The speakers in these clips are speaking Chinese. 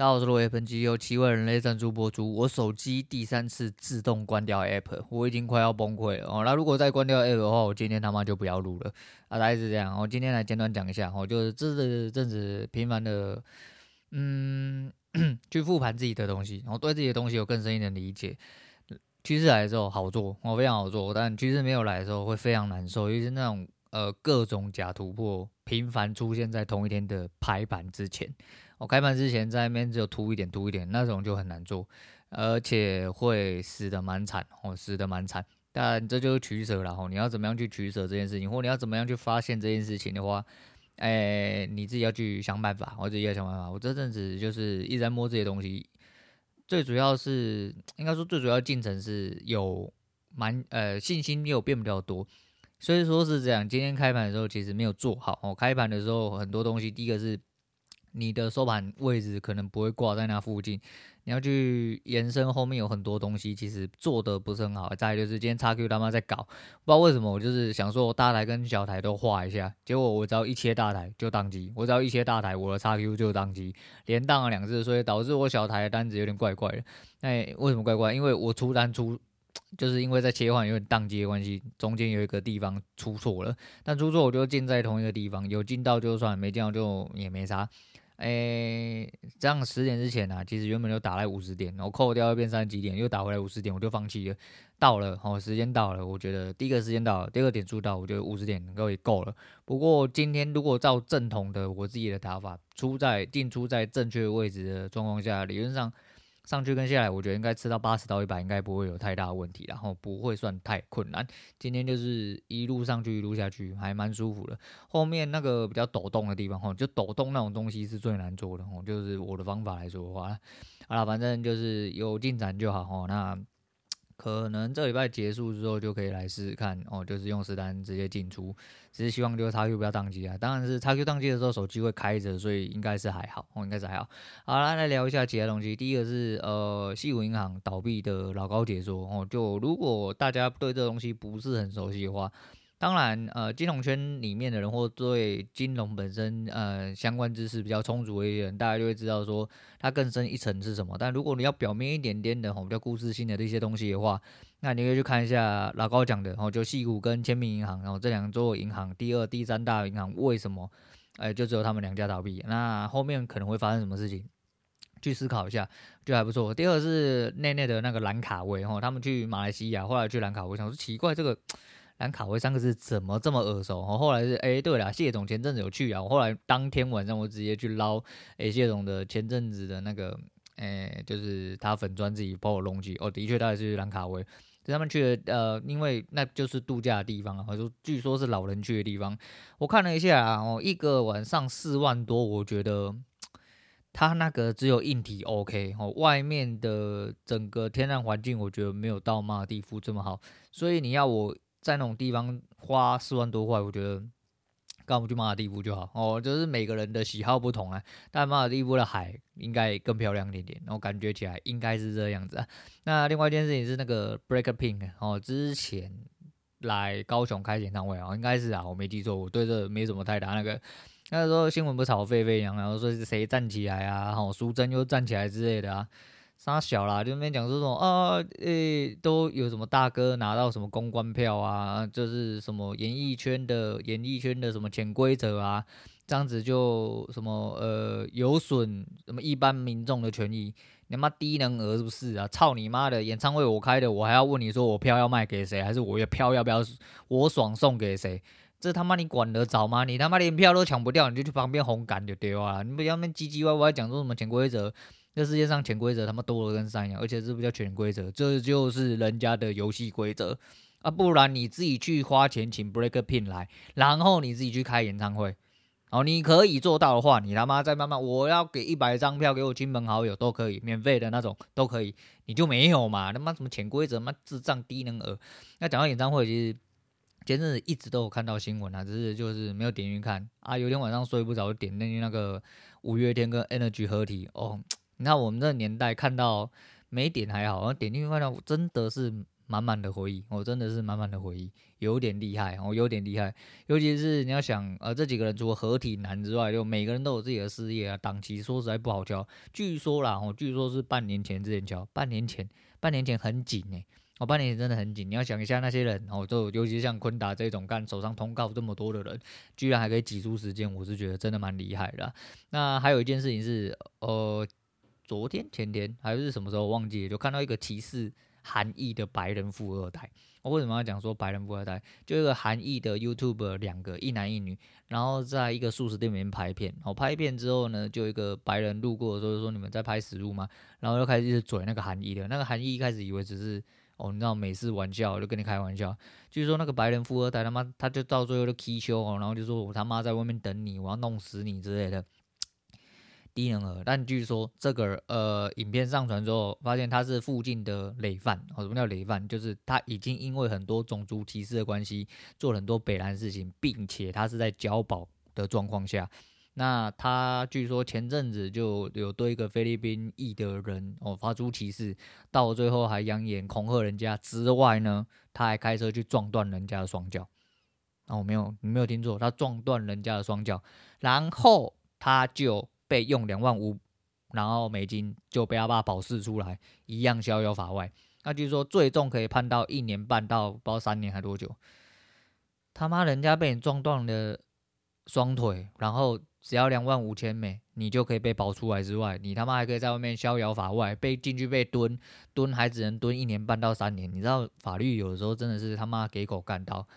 大家好，我是罗伟，本期由七位人类赞助播出。我手机第三次自动关掉 App，我已经快要崩溃了哦。那如果再关掉 App 的话，我今天他妈就不要录了啊！大概是这样。我今天来简短讲一下，我就是这阵子频繁的，嗯，去复盘自己的东西，然后对自己的东西有更深一点理解。趋势来的时候好做，我非常好做，但趋势没有来的时候会非常难受，尤其是那种呃各种假突破频繁出现在同一天的排盘之前。我开盘之前在那边只有突一点突一点，那种就很难做，而且会死的蛮惨，哦，死的蛮惨。但这就是取舍了，吼，你要怎么样去取舍这件事情，或你要怎么样去发现这件事情的话，哎，你自己要去想办法，我自己要想办法。我这阵子就是一直在摸这些东西，最主要是应该说最主要进程是有蛮呃信心有变比较多，所以说是这样。今天开盘的时候其实没有做好，哦，开盘的时候很多东西，第一个是。你的收盘位置可能不会挂在那附近，你要去延伸后面有很多东西，其实做的不是很好。再就是今天 XQ 他妈在搞，不知道为什么，我就是想说我大台跟小台都画一下，结果我只要一切大台就宕机，我只要一切大台，我的 XQ 就宕机，连宕了两次，所以导致我小台的单子有点怪怪的。那，为什么怪怪？因为我出单出，就是因为在切换有点宕机的关系，中间有一个地方出错了，但出错我就进在同一个地方，有进到就算，没进到就也没啥。诶、这样十点之前呢、啊，其实原本就打来五十点，然后扣掉又变三十几点，又打回来五十点，我就放弃了。到了，哦，时间到了，我觉得第一个时间到了，第二个点数到，我觉得五十点能够也够了。不过今天如果照正统的我自己的打法，出在进出在正确位置的状况下，理论上。上去跟下来，我觉得应该吃到八十到一百，应该不会有太大问题，然后不会算太困难。今天就是一路上去，一路下去，还蛮舒服的。后面那个比较抖动的地方，吼，就抖动那种东西是最难做的，吼，就是我的方法来说的话，好了，反正就是有进展就好，吼，那。可能这礼拜结束之后就可以来试试看哦，就是用实单直接进出，只是希望就是叉 Q 不要宕机啊。当然是叉 Q 宕机的时候手机会开着，所以应该是还好哦，应该是还好。好啦，来聊一下其他东西。第一个是呃，西武银行倒闭的老高解说哦，就如果大家对这东西不是很熟悉的话。当然，呃，金融圈里面的人或对金融本身呃相关知识比较充足的一些人，大家就会知道说它更深一层是什么。但如果你要表面一点点的吼，比较故事性的这些东西的话，那你可以去看一下老高讲的，然后就矽谷跟千明银行，然后这两座银行第二、第三大银行为什么，哎，就只有他们两家倒闭？那后面可能会发生什么事情？去思考一下，就还不错。第二是内内的那个兰卡威，吼，他们去马来西亚，后来去兰卡威，想说奇怪这个。兰卡威三个字怎么这么耳熟？哦，后来是哎、对了，谢总前阵子有去啊。我后来当天晚上我直接去捞哎，谢总的前阵子的那个哎、就是他粉砖自己帮我弄去。哦，的确他也是兰卡威，他们去的呃，因为那就是度假的地方啊，或者说据说是老人去的地方。我看了一下啊，哦，一个晚上四万多，我觉得他那个只有硬体 OK 哦，外面的整个天然环境我觉得没有到马尔地夫这么好，所以你要我。在那种地方花四万多块，我觉得干嘛去马尔地夫就好哦。就是每个人的喜好不同啊，但马尔地夫的海应该更漂亮一点点，然后感觉起来应该是这样子啊。那另外一件事情是那个 Blackpink 哦，之前来高雄开演唱会啊，应该是啊，我没记错，我对这没什么太大那个。那时候新闻不炒沸沸扬扬，然后说是谁站起来啊，哦，苏贞又站起来之类的啊。杀小啦，就那边讲说什么啊，诶、都有什么大哥拿到什么公关票啊，就是什么演艺圈的演艺圈的什么潜规则啊，这样子就什么呃有损什么一般民众的权益，你妈低能儿是不是啊？操你妈的！演唱会我开的，我还要问你说我票要卖给谁，还是我的票要不要我爽送给谁？这他妈你管得着吗？你他妈连票都抢不掉，你就去旁边红杆就对啊，你不要那唧唧歪歪讲说什么潜规则。这世界上潜规则他妈多了跟山一样，而且这不叫潜规则，这就是人家的游戏规则啊！不然你自己去花钱请 Blackpink 来，然后你自己去开演唱会，哦，你可以做到的话，你他妈再慢慢，我要给一百张票给我亲朋好友都可以，免费的那种都可以，你就没有嘛？他妈什么潜规则？妈智障低能儿！那讲到演唱会，其实前阵子一直都有看到新闻啊，只是就是没有点进去看啊。有天晚上睡不着，点进去那个五月天跟 Energy 合体哦。你看我们这个年代看到没点还好，然后点进去看到真的是满满的回忆，我、真的是满满的回忆，有点厉害哦，有点厉害。尤其是你要想，呃，这几个人除了合体男之外，就每个人都有自己的事业啊，档期说实在不好敲。据说啦，哦，据说是半年前之前敲，半年前，半年前很紧诶、欸。哦，半年前真的很紧。你要想一下那些人，哦，就尤其像坤达这种干手上通告这么多的人，居然还可以挤出时间，我是觉得真的蛮厉害的。那还有一件事情是，呃，昨天、前天还是什么时候忘记，就看到一个歧视韩裔的白人富二代。我为什么要讲说白人富二代？就一个韩裔的 YouTube 两个一男一女，然后在一个素食店里面拍片。哦，拍片之后呢，就一个白人路过的时候就说：“你们在拍食物吗？”然后就开始一直嘴那个韩裔的，那个韩裔一开始以为只是。哦，你知道美式玩笑，就跟你开玩笑。据说那个白人富二代他妈，他就到最后就气球哦，然后就说我他妈在外面等你，我要弄死你之类的，低能儿。但据说这个呃，影片上传之后，发现他是附近的累犯。哦，什么叫累犯？就是他已经因为很多种族歧视的关系，做了很多北烂事情，并且他是在交保的状况下。那他据说前阵子就有对一个菲律宾裔的人哦发出歧视，到最后还扬言恐吓人家之外呢，他还开车去撞断人家的双脚。哦，没有，你没有听错，他撞断人家的双脚，然后他就被用两万五，然后美金就被他爸保释出来，一样逍遥法外。那据说最重可以判到一年半到不知道三年还多久。他妈，人家被你撞断了双腿，然后。只要两万五千美，你就可以被保出来之外，你他妈还可以在外面逍遥法外，被进去被蹲蹲还只能蹲一年半到三年。你知道法律有的时候真的是他妈给狗干到，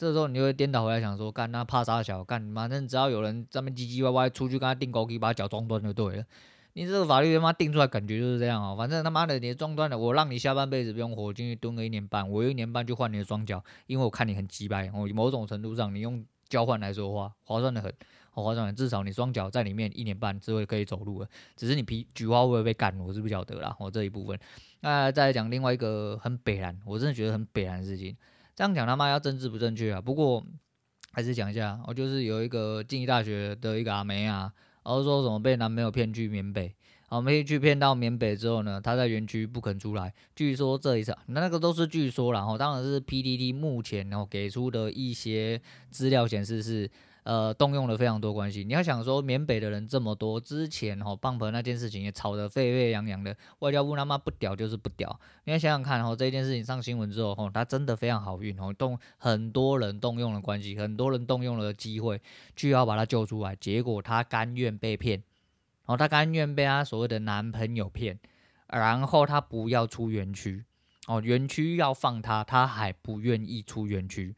这时候你就会颠倒回来想说，干那怕啥小干，反正只要有人在那唧唧歪歪出去跟他钉孤枝，把他脚撞断就对了。你这个法律他妈定出来感觉就是这样哦，反正他妈的你撞断了，我让你下半辈子不用活，进去蹲个一年半，我用一年半就换你的双脚，因为我看你很鸡掰，我某种程度上你用交换来说话，划算的很。好划算，至少你双脚在里面一年半之后可以走路了，只是你皮菊花会不会被干，我是不晓得啦。我这一部分，那再来讲另外一个很北烂，我真的觉得很北烂的事情。这样讲他妈要政治不正确啊，不过还是讲一下，我就是有一个静宜大学的一个阿梅啊，然后说什么被男朋友骗去缅北，好，没去骗到缅北之后呢，他在园区不肯出来，据说这一次那那个都是据说，然后当然是 PDD 目前然后给出的一些资料显示是。呃，动用了非常多关系。你要想说，缅北的人这么多，之前吼 Bump 那件事情也吵得沸沸扬扬的，外交部他妈不屌就是不屌。你要想想看，吼这件事情上新闻之后，吼他真的非常好运，哦动很多人动用了关系，很多人动用了机会，就要把他救出来。结果他甘愿被骗，然后他甘愿被他所谓的男朋友骗，然后他不要出园区，哦，园区要放他，他还不愿意出园区。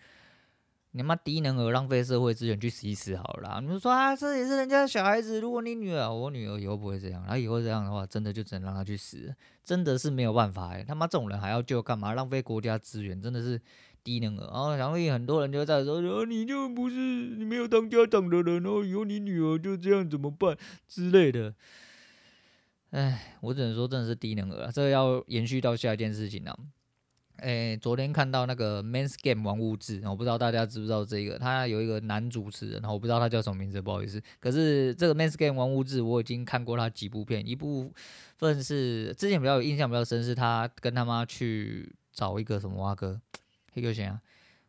你妈低能儿，浪费社会资源去死一死好了啦！你们说啊，这也是人家的小孩子。如果你女儿，我女儿以后不会这样，她以后这样的话，真的就只能让她去死，真的是没有办法哎、他妈这种人还要救干嘛？浪费国家资源，真的是低能儿。然后想必很多人就在说，哦，你就不是你没有当家长的人哦，以后你女儿就这样怎么办之类的。哎，我只能说真的是低能儿啊！这要延续到下一件事情呢。诶、昨天看到那个《Men's Game 玩物志》，我不知道大家知不知道这个，他有一个男主持人，然后我不知道他叫什么名字，不好意思。可是这个《Men's Game 玩物志》，我已经看过他几部片，一部分是之前比较有印象比较深，是他跟他妈去找一个什么哇哥，一个谁啊？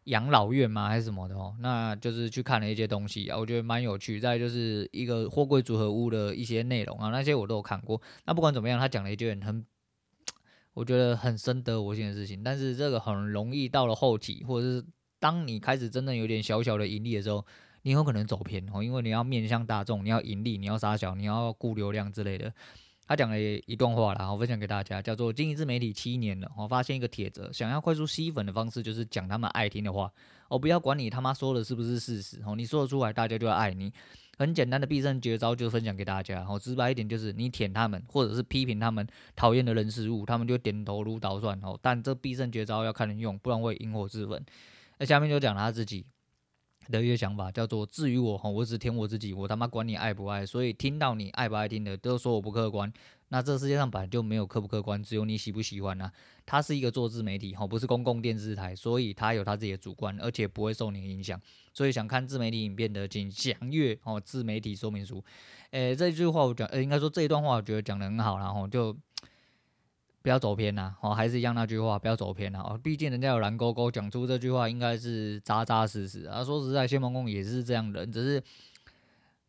养老院吗？还是什么的哦？那就是去看了一些东西啊，我觉得蛮有趣。再就是一个货柜组合屋的一些内容啊，那些我都有看过。那不管怎么样，他讲了一句很。我觉得很深得我心的事情，但是这个很容易到了后期，或者是当你开始真正有点小小的盈利的时候，你有可能走偏哦，因为你要面向大众，你要盈利，你要撒小，你要顾流量之类的。他讲了一段话啦，我分享给大家，叫做经营自媒体七年了，我发现一个铁则，想要快速吸粉的方式就是讲他们爱听的话，我不要管你他妈说的是不是事实哦，你说得出来，大家就要爱你。很简单的必胜绝招就分享给大家，哦直白一点就是你舔他们，或者是批评他们讨厌的人事物，他们就点头如捣蒜哦。但这必胜绝招要看人用，不然会引火自焚。那下面就讲他自己的一个想法，叫做至于我哈，我只听我自己，我他妈管你爱不爱。所以听到你爱不爱听的，都说我不客观。那这世界上本来就没有客不客观，只有你喜不喜欢呐、他是一个做自媒体哈，不是公共电视台，所以他有他自己的主观，而且不会受你影响。所以想看自媒体影片的，请详阅哦自媒体说明书。诶，这句话我讲，呃，应该说这一段话我觉得讲得很好，然后就不要走偏呐，哦，还是一样那句话，不要走偏呐，哦，毕竟人家有蓝勾勾讲出这句话，应该是扎扎实实啊。说实在，谢孟恭也是这样的人，只是，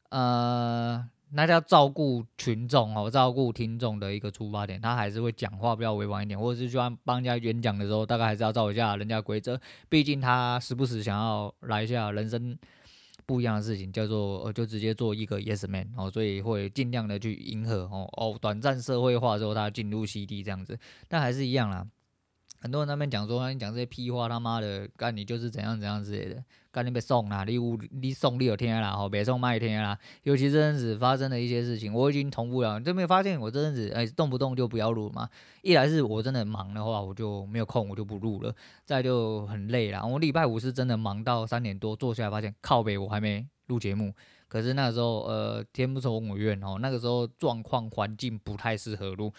呃，那叫照顾群众哦，照顾听众的一个出发点，他还是会讲话比较委婉一点，或者是就按帮人家演讲的时候，大概还是要照一下人家规则，毕竟他时不时想要来一下人生。不一样的事情叫做呃，就直接做一个 yes man 哦，所以会尽量的去迎合哦哦，短暂社会化之后，他进入 CD 这样子，但还是一样啦。很多人那边讲说，你讲这些屁话，他妈的，干你就是怎样怎样之类的，干你被送啦，你无你送你有天啦，吼，别送卖天啦。尤其这阵子发生的一些事情，我已经同步了，你都没有发现我这阵子哎、欸，动不动就不要录嘛。一来是我真的忙的话，我就没有空，我就不录了。再就很累啦，我礼拜五是真的忙到三点多，坐下来发现靠北我还没录节目。可是那个时候呃，天不从我愿哦，那个时候状况环境不太适合录。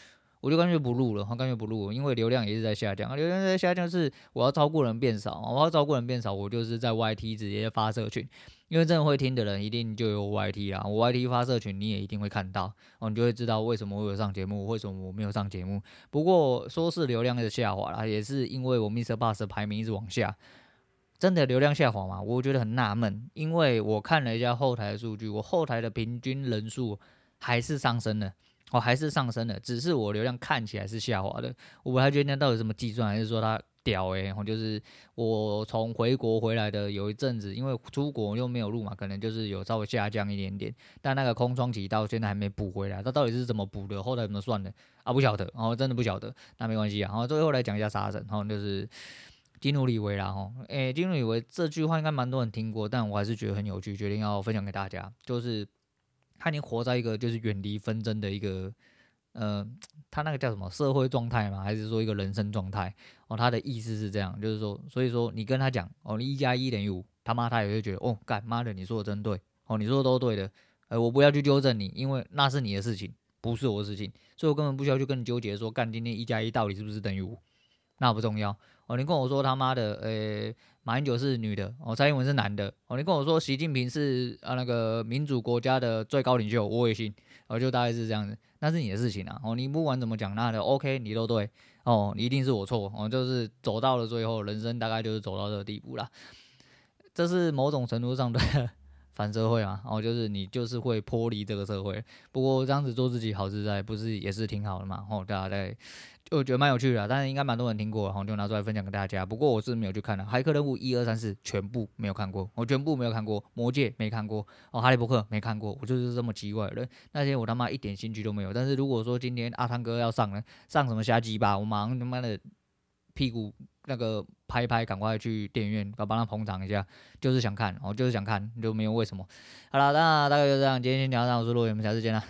我就干脆不录了，我干脆不录，因为流量也是在下降。流量在下降是我要照顾人变少，我要照顾人变少，我就是在 YT 直接发社群，因为真的会听的人一定就有 YT 啦。我 YT 发社群你也一定会看到，哦，你就会知道为什么我有上节目，为什么我没有上节目。不过说是流量的下滑啦，也是因为我 MrBus 的排名一直往下，真的流量下滑嘛？我觉得很纳闷，因为我看了一下后台的数据，我后台的平均人数还是上升了。哦，还是上升的，只是我流量看起来是下滑的。我不太确定到底怎么计算，还是说它屌诶、欸？我就是我从回国回来的有一阵子，因为出国又没有录嘛，可能就是有稍微下降一点点。但那个空窗期到现在还没补回来，它到底是怎么补的？后来怎么算的啊？不晓得，哦，真的不晓得。那没关系啊。然后最后来讲一下杀神，然后就是基努里维啦。哦，诶，基努李维这句话应该蛮多人听过，但我还是觉得很有趣，决定要分享给大家，就是。他已经活在一个就是远离纷争的一个，呃，他那个叫什么社会状态吗？还是说一个人生状态？哦，他的意思是这样，就是说，所以说你跟他讲，哦，你一加一等于五，他妈他也会觉得，哦，干妈的，你说的真对，哦，你说的都对的，呃，我不要去纠正你，因为那是你的事情，不是我的事情，所以我根本不需要去跟你纠结说，干今天一加一到底是不是等于五，那不重要。哦，你跟我说他妈的，呃、马英九是女的，哦，蔡英文是男的，哦，你跟我说习近平是啊那个民主国家的最高领袖，我也信，哦，就大概是这样子，那是你的事情啊，哦，你不管怎么讲，那的 OK，你都对，哦，你一定是我错，哦，就是走到了最后，人生大概就是走到这个地步啦，这是某种程度上的反社会嘛，哦，就是你就是会脱离这个社会，不过这样子做自己好自在，不是也是挺好的嘛，哦，大家在。就觉得蛮有趣的，但是应该蛮多人听过，然后就拿出来分享给大家。不过我是没有去看的，《骇客任务》一二三四全部没有看过，我全部没有看过，《魔戒》没看过，哦，《哈利波特》没看过，我就是这么奇怪的。那些我他妈一点兴趣都没有。但是如果说今天阿汤哥要上了，上什么瞎鸡巴，我马上他妈的屁股那个拍一拍，赶快去电影院，要帮他捧场一下，就是想看，我就是想看，就没有为什么。好了，那大概就这样，今天先聊到这，我是陆远，我们下次见了。